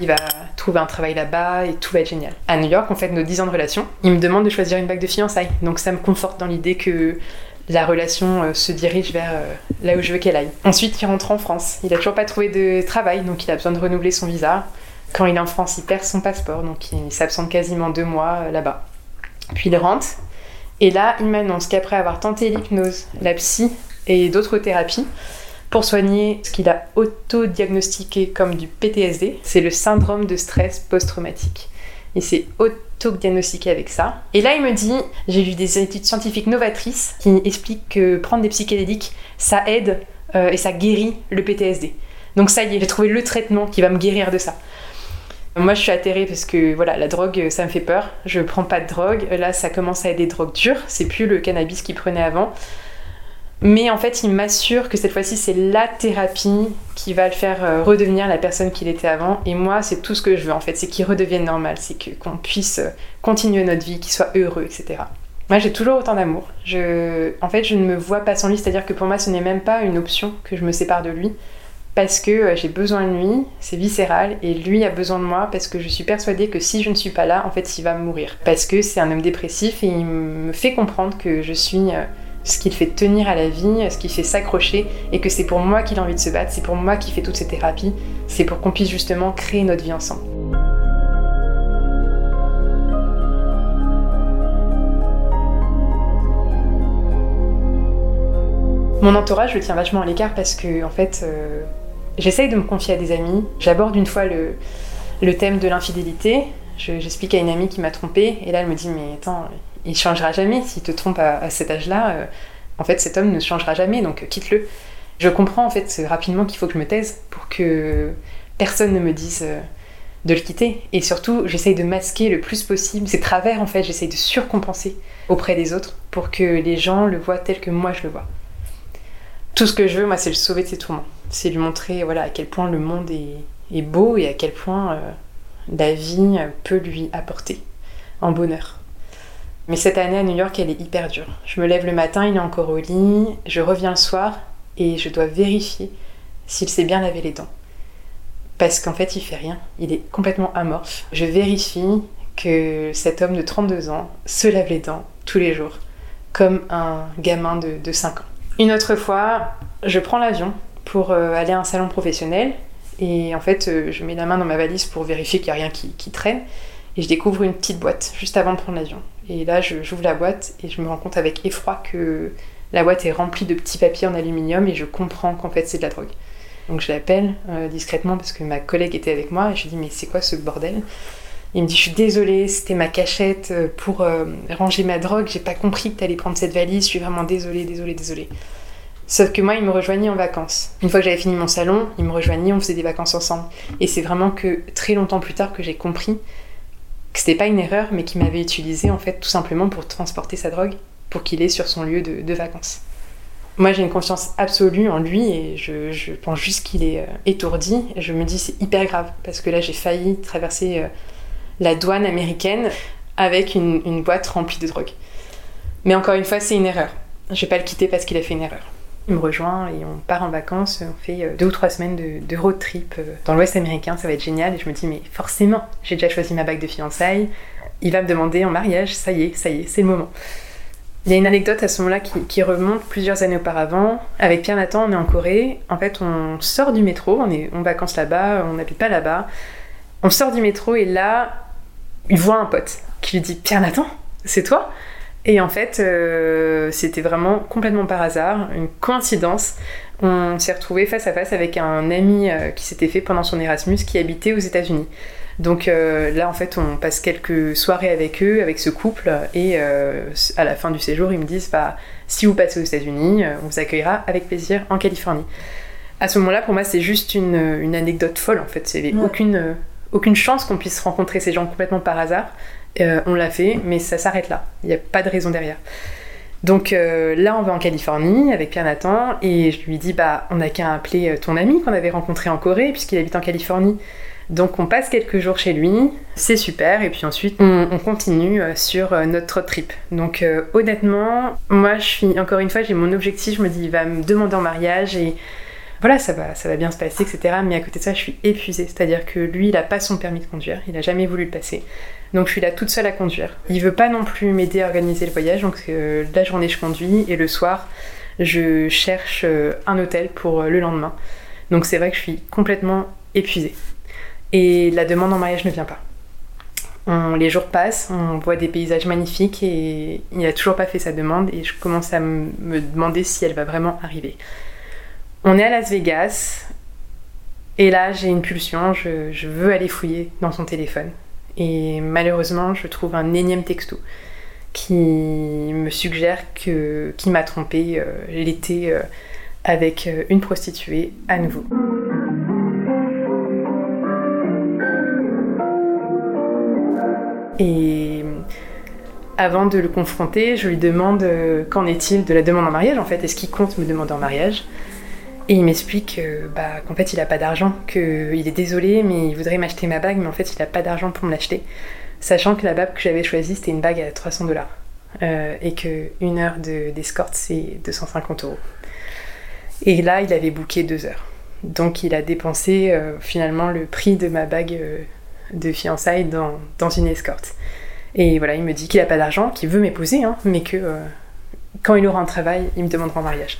Il va trouver un travail là-bas et tout va être génial. À New York, on fait nos 10 ans de relation. Il me demande de choisir une bague de fiançailles, donc ça me conforte dans l'idée que la relation euh, se dirige vers euh, là où je veux qu'elle aille. Ensuite, il rentre en France. Il a toujours pas trouvé de travail, donc il a besoin de renouveler son visa. Quand il est en France, il perd son passeport, donc il s'absente quasiment deux mois là-bas. Puis il rentre, et là, il m'annonce qu'après avoir tenté l'hypnose, la psy et d'autres thérapies, pour soigner ce qu'il a auto-diagnostiqué comme du PTSD. C'est le syndrome de stress post-traumatique. Il s'est auto-diagnostiqué avec ça. Et là, il me dit, j'ai lu des études scientifiques novatrices qui expliquent que prendre des psychédéliques, ça aide euh, et ça guérit le PTSD. Donc ça y est, j'ai trouvé le traitement qui va me guérir de ça. Moi, je suis atterrée parce que voilà, la drogue, ça me fait peur. Je prends pas de drogue. Là, ça commence à être des drogues dures. C'est plus le cannabis qu'il prenait avant. Mais en fait, il m'assure que cette fois-ci, c'est la thérapie qui va le faire euh, redevenir la personne qu'il était avant. Et moi, c'est tout ce que je veux en fait, c'est qu'il redevienne normal, c'est qu'on puisse euh, continuer notre vie, qu'il soit heureux, etc. Moi, j'ai toujours autant d'amour. Je... En fait, je ne me vois pas sans lui, c'est-à-dire que pour moi, ce n'est même pas une option que je me sépare de lui parce que euh, j'ai besoin de lui, c'est viscéral, et lui a besoin de moi parce que je suis persuadée que si je ne suis pas là, en fait, il va mourir. Parce que c'est un homme dépressif et il me fait comprendre que je suis euh, ce qu'il fait tenir à la vie, ce qui fait s'accrocher, et que c'est pour moi qu'il a envie de se battre, c'est pour moi qu'il fait toutes ces thérapies, c'est pour qu'on puisse justement créer notre vie ensemble. Mon entourage, je le tiens vachement à l'écart parce que, en fait, euh, J'essaye de me confier à des amis. J'aborde une fois le, thème de l'infidélité. J'explique à une amie qui m'a trompée, et là elle me dit Mais attends, il changera jamais. S'il te trompe à, cet âge-là, euh, en fait cet homme ne changera jamais, donc quitte-le. Je comprends en fait rapidement qu'il faut que je me taise pour que personne ne me dise euh, de le quitter. Et surtout, j'essaye de masquer le plus possible ces travers en fait, j'essaye de surcompenser auprès des autres pour que les gens le voient tel que moi je le vois. Tout ce que je veux, moi, c'est le sauver de ses tourments c'est lui montrer voilà, à quel point le monde est, beau et à quel point euh, la vie peut lui apporter en bonheur. Mais cette année à New York, elle est hyper dure. Je me lève le matin, il est encore au lit, je reviens le soir et je dois vérifier s'il s'est bien lavé les dents. Parce qu'en fait, il fait rien, il est complètement amorphe. Je vérifie que cet homme de 32 ans se lave les dents tous les jours, comme un gamin de, de 5 ans. Une autre fois, je prends l'avion pour euh, aller à un salon professionnel. Et en fait, euh, je mets la main dans ma valise pour vérifier qu'il n'y a rien qui, traîne. Et je découvre une petite boîte juste avant de prendre l'avion. Et là, j'ouvre la boîte et je me rends compte avec effroi que la boîte est remplie de petits papiers en aluminium et je comprends qu'en fait c'est de la drogue. Donc je l'appelle euh, discrètement parce que ma collègue était avec moi et je lui dis mais c'est quoi ce bordel? Il me dit je suis désolée, c'était ma cachette pour ranger ma drogue, j'ai pas compris que t'allais prendre cette valise, je suis vraiment désolée, désolée, désolée. Sauf que moi, il me rejoignait en vacances. Une fois que j'avais fini mon salon, il me rejoignait, on faisait des vacances ensemble. Et c'est vraiment que très longtemps plus tard que j'ai compris que c'était pas une erreur, mais qu'il m'avait utilisé en fait tout simplement pour transporter sa drogue, pour qu'il ait sur son lieu de, vacances. Moi, j'ai une confiance absolue en lui et je, pense juste qu'il est euh, étourdi. Je me dis c'est hyper grave parce que là, j'ai failli traverser euh, la douane américaine avec une, une boîte remplie de drogue. Mais encore une fois, c'est une erreur. Je vais pas le quitter parce qu'il a fait une erreur. Il me rejoint et on part en vacances. On fait euh, deux ou trois semaines de, road trip euh, dans l'Ouest américain. Ça va être génial. Et je me dis, mais forcément, j'ai déjà choisi ma bague de fiançailles. Il va me demander en mariage. Ça y est, ça y est, c'est le moment. Il y a une anecdote à ce moment-là qui, remonte plusieurs années auparavant. Avec Pierre Nathan, on est en Corée. En fait, on sort du métro. On est en vacances là-bas. On n'habite pas là-bas. On sort du métro et là, il voit un pote qui lui dit Pierre Nathan, c'est toi? Et en fait, euh, c'était vraiment complètement par hasard, une coïncidence. On s'est retrouvé face à face avec un ami euh, qui s'était fait pendant son Erasmus qui habitait aux États-Unis. Donc euh, là, en fait, on passe quelques soirées avec eux, avec ce couple, et à la fin du séjour, ils me disent bah, si vous passez aux États-Unis, on vous accueillera avec plaisir en Californie. À ce moment-là, pour moi, c'est juste une, anecdote folle, en fait. Il n'y avait aucune, aucune chance qu'on puisse rencontrer ces gens complètement par hasard. Euh, on l'a fait, mais ça s'arrête là. Il n'y a pas de raison derrière. Donc euh, là, on va en Californie avec Pierre Nathan et je lui dis bah on n'a qu'à appeler euh, ton ami qu'on avait rencontré en Corée puisqu'il habite en Californie. Donc on passe quelques jours chez lui, c'est super, et puis ensuite on, continue sur notre trip. Donc honnêtement, moi je suis, encore une fois, j'ai mon objectif, je me dis il va me demander en mariage et voilà, ça va, ça va bien se passer, etc. Mais à côté de ça, je suis épuisée. C'est-à-dire que lui, il n'a pas son permis de conduire, il n'a jamais voulu le passer. Donc je suis là toute seule à conduire. Il veut pas non plus m'aider à organiser le voyage, donc euh, la journée je conduis et le soir je cherche euh, un hôtel pour euh, le lendemain. Donc c'est vrai que je suis complètement épuisée. Et la demande en mariage ne vient pas. les jours passent, on voit des paysages magnifiques et il n'a toujours pas fait sa demande et je commence à me demander si elle va vraiment arriver. On est à Las Vegas, et là j'ai une pulsion, je, je veux aller fouiller dans son téléphone. Et malheureusement, je trouve un énième texto qui me suggère que qui m'a trompé euh, l'été euh, avec euh, une prostituée à nouveau. Et avant de le confronter, je lui demande qu'en est-il de la demande en mariage en fait, est-ce qu'il compte me demander en mariage? Et il m'explique bah, qu'en fait il n'a pas d'argent, qu'il est désolé mais il voudrait m'acheter ma bague mais en fait il n'a pas d'argent pour me l'acheter, sachant que la bague que j'avais choisie c'était une bague à 300 dollars. Euh, et qu'une heure d'escorte, c'est 250 euros. Et là, il avait booké deux heures. Donc, il a dépensé euh, finalement le prix de ma bague euh, de fiançailles dans, dans, une escorte. Et voilà, il me dit qu'il n'a pas d'argent, qu'il veut m'épouser, hein, mais que quand il aura un travail, il me demandera en mariage.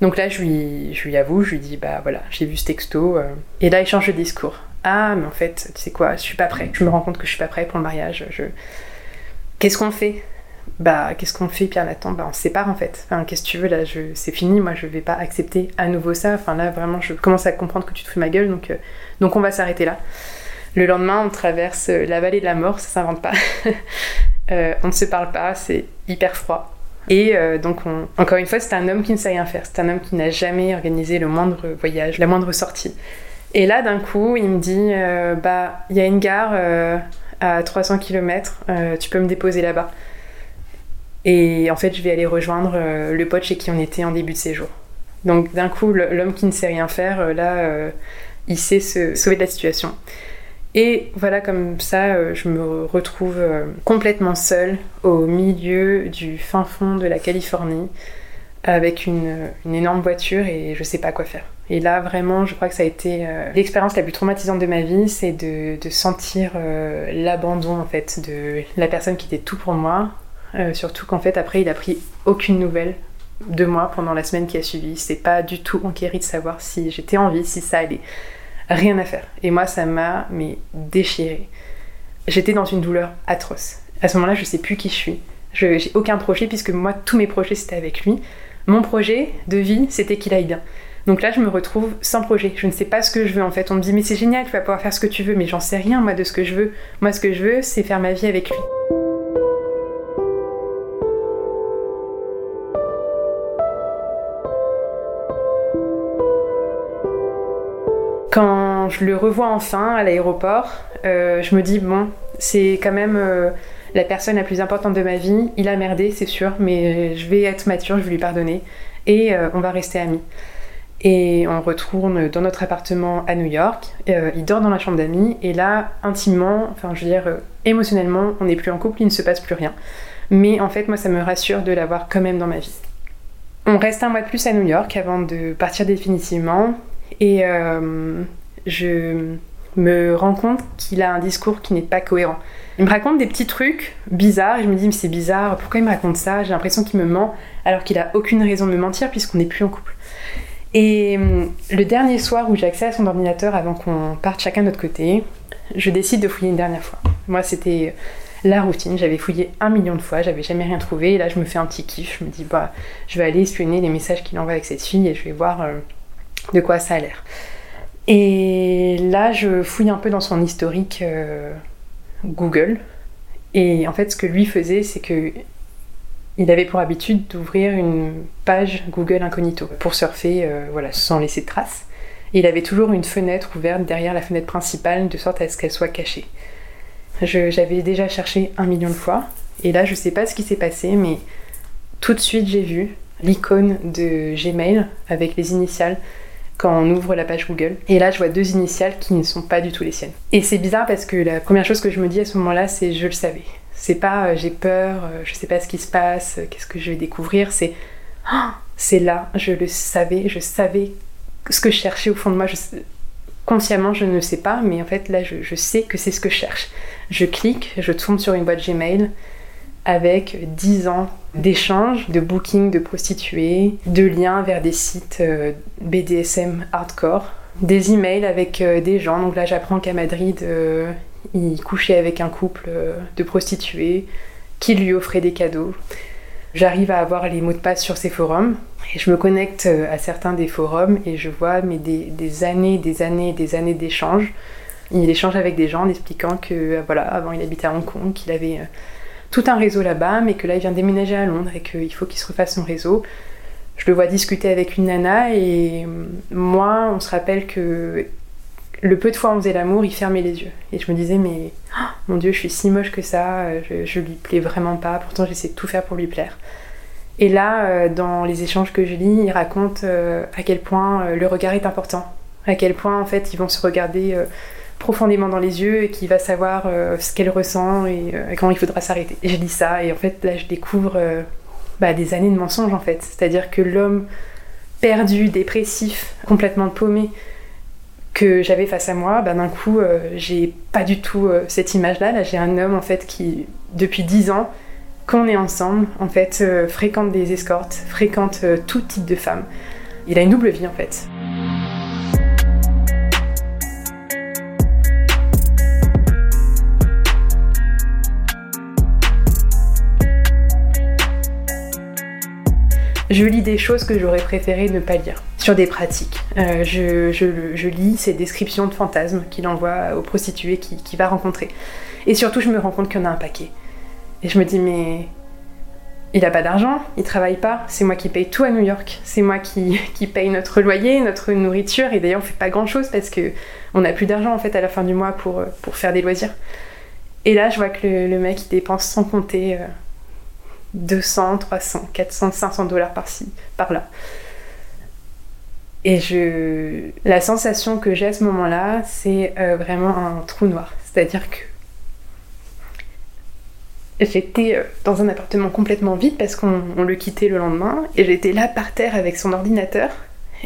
Donc là, je lui, avoue, je lui dis, bah voilà, j'ai vu ce texto. et là, il change de discours. Ah, mais en fait, tu sais quoi, je suis pas prêt. Je me rends compte que je suis pas prêt pour le mariage. Qu'est-ce qu'on fait? Bah qu'est-ce qu'on fait Pierre Nathan? Bah on se sépare en fait. Enfin, qu'est-ce que tu veux là? C'est fini, moi je vais pas accepter à nouveau ça. Enfin là vraiment je commence à comprendre que tu te fous ma gueule donc, euh, donc on va s'arrêter là. Le lendemain on traverse euh, la vallée de la mort, ça s'invente pas. euh, on ne se parle pas, c'est hyper froid. Et euh, donc on... encore une fois c'est un homme qui ne sait rien faire, c'est un homme qui n'a jamais organisé le moindre voyage, la moindre sortie. Et là d'un coup il me dit bah il y a une gare à 300 km, tu peux me déposer là-bas. Et en fait, je vais aller rejoindre euh, le pote chez qui on était en début de séjour. Donc d'un coup, l'homme qui ne sait rien faire, euh, là, euh, il sait se sauver de la situation. Et voilà, comme ça, je me retrouve complètement seule au milieu du fin fond de la Californie, avec une, énorme voiture et je sais pas quoi faire. Et là, vraiment, je crois que ça a été l'expérience la plus traumatisante de ma vie, c'est de, sentir l'abandon en fait de la personne qui était tout pour moi, euh, surtout qu'en fait, après, il a pris aucune nouvelle de moi pendant la semaine qui a suivi. C'est pas du tout enquéri de savoir si j'étais en vie, si ça allait. Rien à faire. Et moi, ça m'a mais déchiré. J'étais dans une douleur atroce. À ce moment-là, je sais plus qui je suis. Je j'ai aucun projet puisque moi, tous mes projets c'était avec lui. Mon projet de vie, c'était qu'il aille bien. Donc là, je me retrouve sans projet. Je ne sais pas ce que je veux en fait. On me dit mais c'est génial, tu vas pouvoir faire ce que tu veux, mais j'en sais rien moi de ce que je veux. Moi, ce que je veux, c'est faire ma vie avec lui. Quand je le revois enfin à l'aéroport, euh, je me dis, bon, c'est quand même euh, la personne la plus importante de ma vie. Il a merdé, c'est sûr, mais je vais être mature, je vais lui pardonner. Et euh, on va rester amis. Et on retourne dans notre appartement à New York. il dort dans la chambre d'amis. Et là, intimement, enfin, je veux dire, émotionnellement, on n'est plus en couple, il ne se passe plus rien. Mais en fait, moi, ça me rassure de l'avoir quand même dans ma vie. On reste un mois de plus à New York avant de partir définitivement. Et euh, je me rends compte qu'il a un discours qui n'est pas cohérent. Il me raconte des petits trucs bizarres. Et je me dis mais c'est bizarre, pourquoi il me raconte ça? J'ai l'impression qu'il me ment alors qu'il a aucune raison de me mentir puisqu'on n'est plus en couple. Et euh, le dernier soir où j'ai accès à son ordinateur avant qu'on parte chacun de notre côté, je décide de fouiller une dernière fois. Moi c'était la routine, j'avais fouillé un million de fois, j'avais jamais rien trouvé. Et là je me fais un petit kiff, je me dis bah je vais aller espionner les messages qu'il envoie avec cette fille et je vais voir euh, de quoi ça a l'air. Et là, je fouille un peu dans son historique euh, Google. Et en fait, ce que lui faisait, c'est que il avait pour habitude d'ouvrir une page Google incognito pour surfer, euh, voilà, sans laisser de traces. Et il avait toujours une fenêtre ouverte derrière la fenêtre principale, de sorte à ce qu'elle soit cachée. J'avais déjà cherché un million de fois, et là, je sais pas ce qui s'est passé, mais tout de suite, j'ai vu l'icône de Gmail avec les initiales quand on ouvre la page Google. Et là, je vois deux initiales qui ne sont pas du tout les siennes. Et c'est bizarre parce que la première chose que je me dis à ce moment-là, c'est je le savais. C'est pas euh, j'ai peur, euh, je sais pas ce qui se passe, euh, qu'est-ce que je vais découvrir. C'est oh, c'est là, je le savais, je savais ce que je cherchais au fond de moi. Je, consciemment, je ne sais pas, mais en fait, là, je, je sais que c'est ce que je cherche. Je clique, je tourne sur une boîte Gmail avec 10 ans d'échanges, de booking de prostituées, de liens vers des sites euh, BDSM hardcore, des emails avec euh, des gens. Donc là, j'apprends qu'à Madrid, euh, il couchait avec un couple de prostituées qui lui offraient des cadeaux. J'arrive à avoir les mots de passe sur ces forums et je me connecte à certains des forums et je vois mais des, des années, des années, des années d'échanges. Il échange avec des gens en expliquant que voilà, avant il habitait à Hong Kong, qu'il avait tout un réseau là-bas, mais que là il vient déménager à Londres et qu'il faut qu'il se refasse son réseau. Je le vois discuter avec une nana et moi, on se rappelle que le peu de fois on faisait l'amour, il fermait les yeux. Et je me disais, mais oh, mon Dieu, je suis si moche que ça, je, je lui plais vraiment pas, pourtant j'essaie de tout faire pour lui plaire. Et là, euh, dans les échanges que je lis, il raconte euh, à quel point euh, le regard est important, à quel point en fait ils vont se regarder profondément dans les yeux et qu'il va savoir ce qu'elle ressent et quand il faudra s'arrêter. Je lis ça et en fait là je découvre bah, des années de mensonges en fait, c'est-à-dire que l'homme perdu, dépressif, complètement paumé, que j'avais face à moi, bah, d'un coup, j'ai pas du tout cette image-là. Là, j'ai un homme en fait qui, depuis dix ans, quand on est ensemble, en fait, euh, fréquente des escortes, fréquente euh, tout type de femmes. Il a une double vie en fait. Je lis des choses que j'aurais préféré ne pas lire, sur des pratiques. Euh, je, lis ces descriptions de fantasmes qu'il envoie aux prostituées qu'il va rencontrer. Et surtout, je me rends compte qu'il y en a un paquet. Et je me dis, mais il a pas d'argent, il travaille pas, c'est moi qui paye tout à New York, c'est moi qui, qui, paye notre loyer, notre nourriture, et d'ailleurs on fait pas grand chose parce que on n'a plus d'argent en fait à la fin du mois pour, pour faire des loisirs. Et là je vois que le, mec il dépense sans compter 200, 300, 400, 500 dollars par-ci, par-là. Et je... la sensation que j'ai à ce moment-là, c'est euh, vraiment un trou noir. C'est-à-dire que J'étais euh, dans un appartement complètement vide parce qu'on le quittait le lendemain et j'étais là par terre avec son ordinateur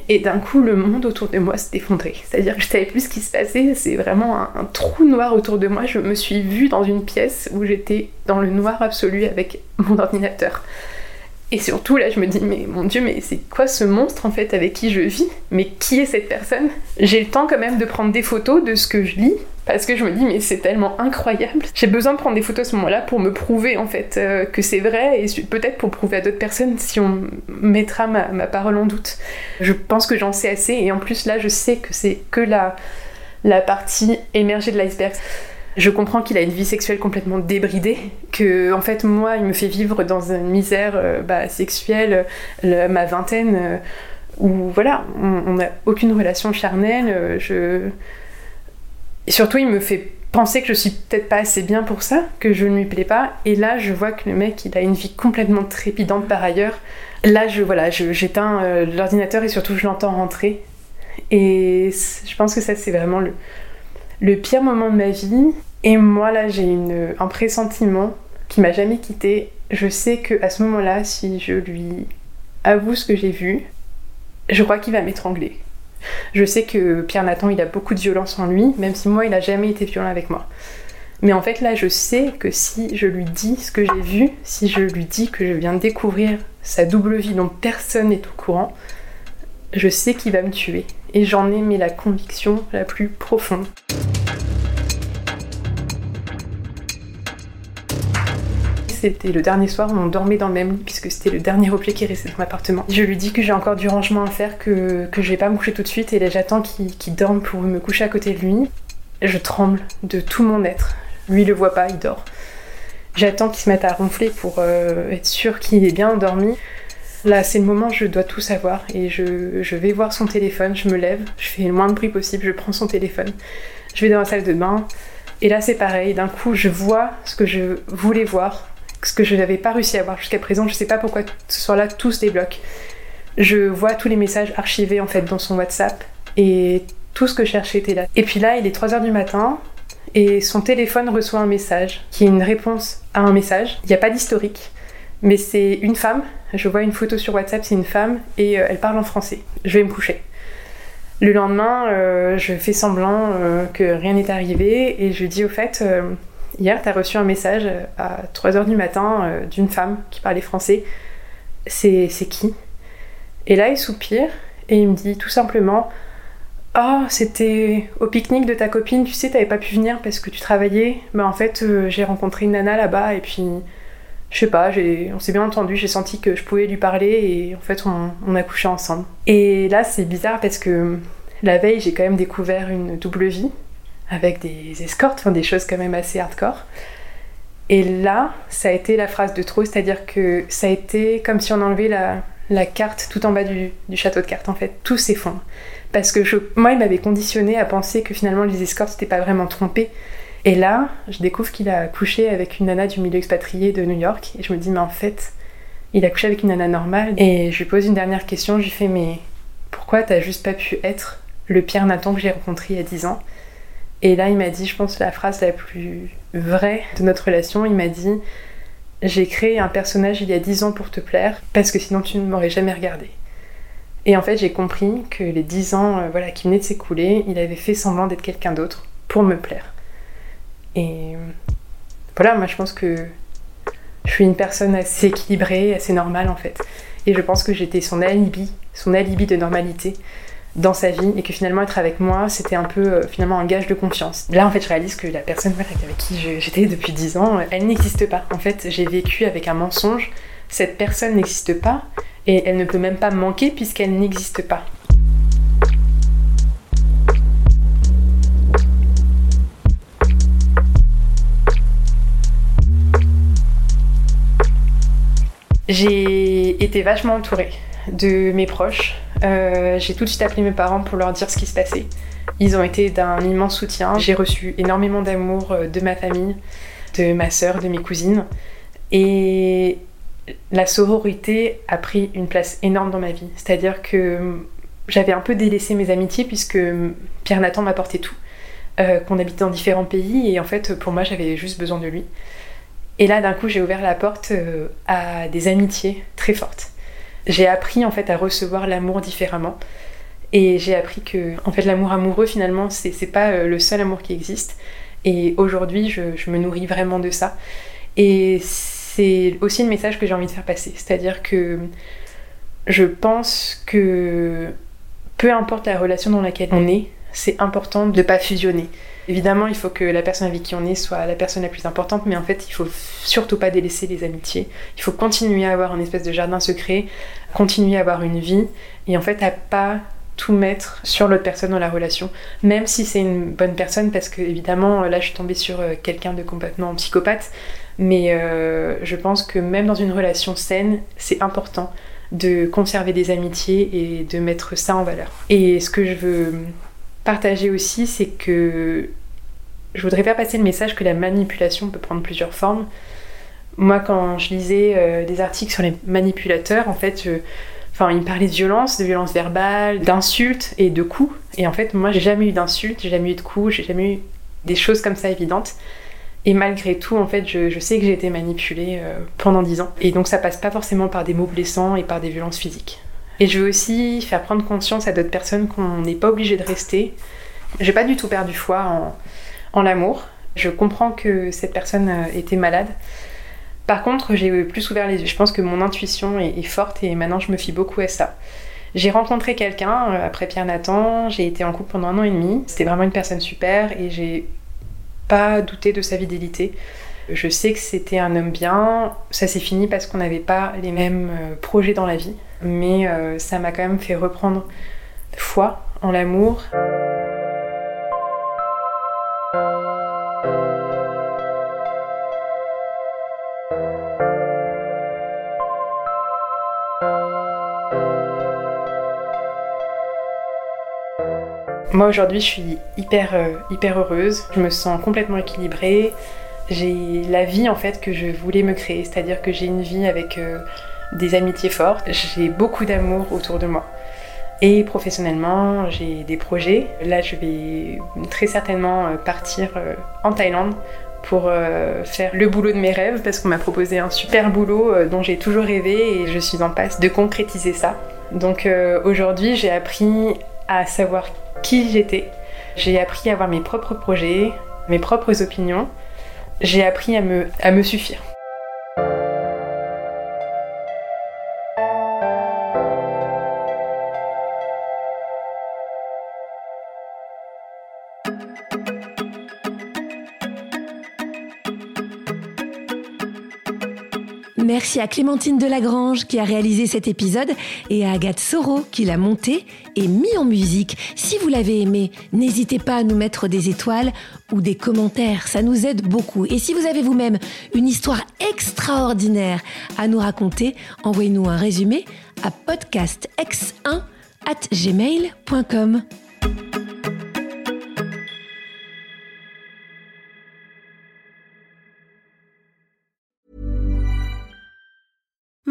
et d'un coup le monde autour de moi s'est effondré. C'est-à-dire que je savais plus ce qui se passait, c'est vraiment un, trou noir autour de moi. Je me suis vue dans une pièce où j'étais dans le noir absolu avec mon ordinateur. Et surtout là je me dis mais mon dieu mais c'est quoi ce monstre en fait avec qui je vis? Mais qui est cette personne? J'ai le temps quand même de prendre des photos de ce que je lis parce que je me dis mais c'est tellement incroyable. J'ai besoin de prendre des photos à ce moment-là pour me prouver en fait euh, que c'est vrai et peut-être pour prouver à d'autres personnes si on mettra ma, parole en doute. Je pense que j'en sais assez et en plus là je sais que c'est que la, la partie émergée de l'iceberg. Je comprends qu'il a une vie sexuelle complètement débridée, que en fait moi il me fait vivre dans une misère euh, bah, sexuelle, ma vingtaine, euh, où voilà, on n'a aucune relation charnelle, je et surtout, il me fait penser que je suis peut-être pas assez bien pour ça, que je ne lui plais pas. Et là, je vois que le mec, il a une vie complètement trépidante par ailleurs. Là, je voilà, j'éteins euh, l'ordinateur et surtout, je l'entends rentrer. Et je pense que ça, c'est vraiment le, le pire moment de ma vie. Et moi, là, j'ai un pressentiment qui m'a jamais quitté. Je sais que à ce moment-là, si je lui avoue ce que j'ai vu, je crois qu'il va m'étrangler. Je sais que Pierre Nathan, il a beaucoup de violence en lui, même si moi, il a jamais été violent avec moi. Mais en fait, là, je sais que si je lui dis ce que j'ai vu, si je lui dis que je viens de découvrir sa double vie dont personne n'est au courant, je sais qu'il va me tuer. Et j'en ai mais la conviction la plus profonde. c'était le dernier soir où on dormait dans le même lit, puisque c'était le dernier objet qui restait dans l'appartement. Je lui dis que j'ai encore du rangement à faire, que, que je vais pas me coucher tout de suite, et là j'attends qu'il dorme pour me coucher à côté de lui. Je tremble de tout mon être. Lui il le voit pas, il dort. J'attends qu'il se mette à ronfler pour euh, être sûr qu'il est bien endormi. Là, c'est le moment où je dois tout savoir et je, vais voir son téléphone, je me lève, je fais le moins de bruit possible, je prends son téléphone, je vais dans la salle de bain et là c'est pareil, d'un coup je vois ce que je voulais voir ce que je n'avais pas réussi à voir jusqu'à présent. Je sais pas pourquoi ce soir-là tout se débloque. Je vois tous les messages archivés en fait dans son WhatsApp et tout ce que je cherchais était là. Et puis là, il est 3h du matin et son téléphone reçoit un message qui est une réponse à un message. Il n'y a pas d'historique, mais c'est une femme. Je vois une photo sur WhatsApp, c'est une femme et euh, elle parle en français. Je vais me coucher. Le lendemain, euh, je fais semblant euh, que rien n'est arrivé et je dis au fait, Hier, tu as reçu un message à 3h du matin d'une femme qui parlait français. C'est qui? Et là, il soupire et il me dit tout simplement Ah, oh, c'était au pique-nique de ta copine, tu sais, t'avais pas pu venir parce que tu travaillais. Bah, en fait, j'ai rencontré une nana là-bas et puis je sais pas, on s'est bien entendu, j'ai senti que je pouvais lui parler et en fait on, a couché ensemble. Et là c'est bizarre parce que la veille j'ai quand même découvert une double vie avec des escortes, enfin des choses quand même assez hardcore. Et là ça a été la phrase de trop, c'est-à-dire que ça a été comme si on enlevait la, carte tout en bas du, château de cartes en fait, tout s'effondre. Parce que moi il m'avait conditionné à penser que finalement les escortes n'étaient pas vraiment trompés et là, je découvre qu'il a couché avec une nana du milieu expatrié de New York. Et je me dis, mais en fait, il a couché avec une nana normale. Et je lui pose une dernière question. Je lui fais, mais pourquoi t'as juste pas pu être le Pierre Nathan que j'ai rencontré il y a 10 ans? Et là, il m'a dit, je pense, la phrase la plus vraie de notre relation. Il m'a dit, j'ai créé un personnage il y a 10 ans pour te plaire, parce que sinon tu ne m'aurais jamais regardé. Et en fait, j'ai compris que les 10 ans euh, voilà, qui venaient de s'écouler, il avait fait semblant d'être quelqu'un d'autre pour me plaire. Et voilà, moi je pense que je suis une personne assez équilibrée, assez normale en fait. Et je pense que j'étais son alibi, son alibi de normalité dans sa vie et que finalement être avec moi c'était un peu euh, finalement un gage de confiance. Là en fait je réalise que la personne avec qui j'étais depuis 10 ans, elle n'existe pas. En fait j'ai vécu avec un mensonge, cette personne n'existe pas et elle ne peut même pas manquer puisqu'elle n'existe pas. J'ai été vachement entourée de mes proches. Euh, j'ai tout de suite appelé mes parents pour leur dire ce qui se passait. Ils ont été d'un immense soutien. J'ai reçu énormément d'amour euh, de ma famille, de ma sœur, de mes cousines. Et la sororité a pris une place énorme dans ma vie. C'est-à-dire que j'avais un peu délaissé mes amitiés puisque Pierre Nathan m'apportait tout. Euh, qu'on habitait dans différents pays et en fait pour moi j'avais juste besoin de lui. Et là, d'un coup, j'ai ouvert la porte euh, à des amitiés très fortes. J'ai appris en fait à recevoir l'amour différemment. Et j'ai appris que en fait, l'amour amoureux, finalement, c'est pas euh, le seul amour qui existe. Et aujourd'hui, je, je, me nourris vraiment de ça. Et c'est aussi le message que j'ai envie de faire passer. C'est-à-dire que je pense que peu importe la relation dans laquelle on est, c'est important de ne pas fusionner. Évidemment, il faut que la personne avec qui on est soit la personne la plus importante, mais en fait, il faut surtout pas délaisser les amitiés. Il faut continuer à avoir un espèce de jardin secret, continuer à avoir une vie, et en fait, à pas tout mettre sur l'autre personne dans la relation, même si c'est une bonne personne, parce que évidemment, là, je suis tombée sur euh, quelqu'un de complètement psychopathe, mais euh, je pense que même dans une relation saine, c'est important de conserver des amitiés et de mettre ça en valeur. Et ce que je veux partager aussi, c'est que je voudrais faire passer le message que la manipulation peut prendre plusieurs formes. Moi, quand je lisais euh, des articles sur les manipulateurs, en fait, ils me parlaient de violence, de violence verbale, d'insultes et de coups. Et en fait, moi, j'ai jamais eu d'insultes, j'ai jamais eu de coups, j'ai jamais eu des choses comme ça évidentes. Et malgré tout, en fait, je, sais que j'ai été manipulée euh, pendant dix ans. Et donc, ça passe pas forcément par des mots blessants et par des violences physiques. Et je veux aussi faire prendre conscience à d'autres personnes qu'on n'est pas obligé de rester. J'ai pas du tout perdu foi en, l'amour. Je comprends que cette personne euh, était malade. Par contre, j'ai plus ouvert les yeux. Je pense que mon intuition est, forte et maintenant je me fie beaucoup à ça. J'ai rencontré quelqu'un euh, après Pierre Nathan, j'ai été en couple pendant un an et demi. C'était vraiment une personne super et j'ai pas douté de sa fidélité. Je sais que c'était un homme bien. Ça s'est fini parce qu'on n'avait pas les mêmes euh, projets dans la vie mais euh, ça m'a quand même fait reprendre foi en l'amour. Moi aujourd'hui je suis hyper, euh, hyper heureuse, je me sens complètement équilibrée, j'ai la vie en fait que je voulais me créer, c'est-à-dire que j'ai une vie avec euh, des amitiés fortes, j'ai beaucoup d'amour autour de moi. Et professionnellement, j'ai des projets. Là, je vais très certainement euh, partir euh, en Thaïlande pour euh, faire le boulot de mes rêves parce qu'on m'a proposé un super boulot dont j'ai toujours rêvé et je suis en passe de concrétiser ça. Donc aujourd'hui, j'ai appris à savoir qui j'étais. J'ai appris à avoir mes propres projets, mes propres opinions. J'ai appris à me, à me suffire. Merci à Clémentine Delagrange qui a réalisé cet épisode et à Agathe Soro qui l'a monté et mis en musique. Si vous l'avez aimé, n'hésitez pas à nous mettre des étoiles ou des commentaires, ça nous aide beaucoup. Et si vous avez vous-même une histoire extraordinaire à nous raconter, envoyez-nous un résumé à podcastx1 at gmail.com.